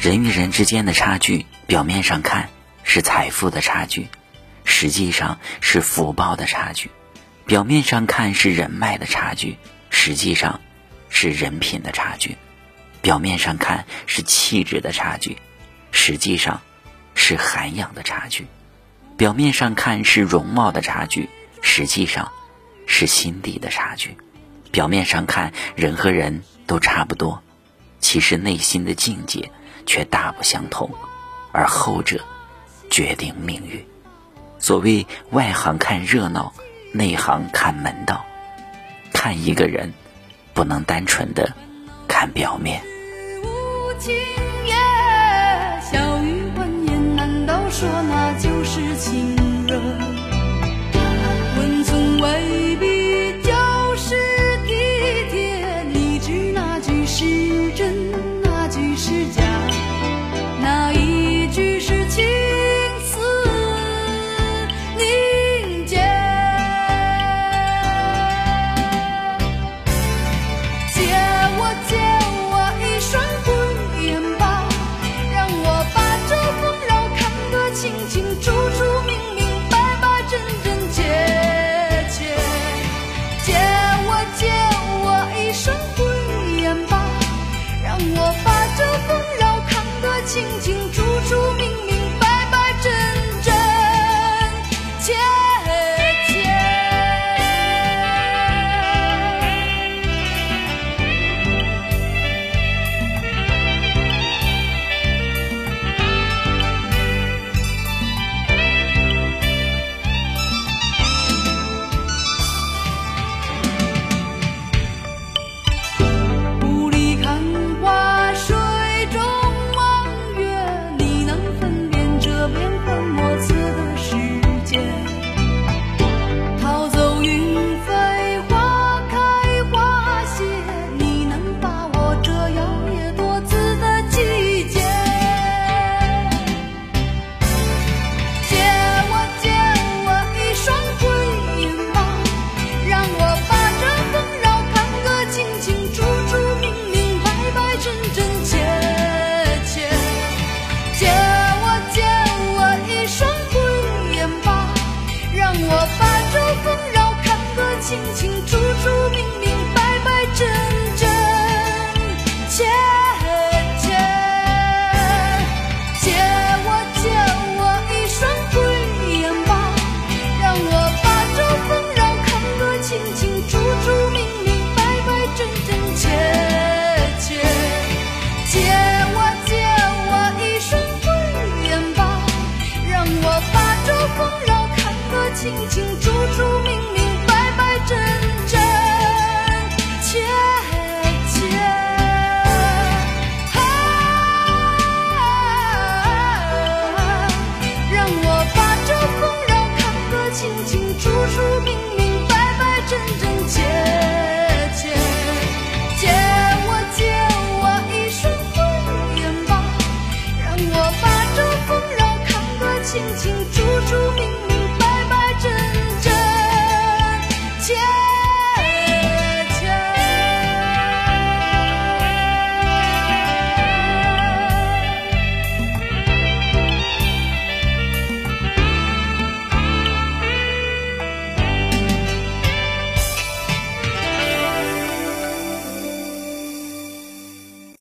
人与人之间的差距，表面上看是财富的差距，实际上是福报的差距；表面上看是人脉的差距，实际上是人品的差距；表面上看是气质的差距，实际上是涵养的差距；表面上看是容貌的差距，实际上是心底的差距；表面上看人和人都差不多，其实内心的境界。却大不相同，而后者决定命运。所谓外行看热闹，内行看门道。看一个人，不能单纯的看表面。静静住。这纷扰看得清清楚楚明明白白真真切切借我借我一双慧眼吧让我把这纷扰看得清清楚楚明明白白真真切切借我借我一双慧眼吧让我把这纷扰看得清清楚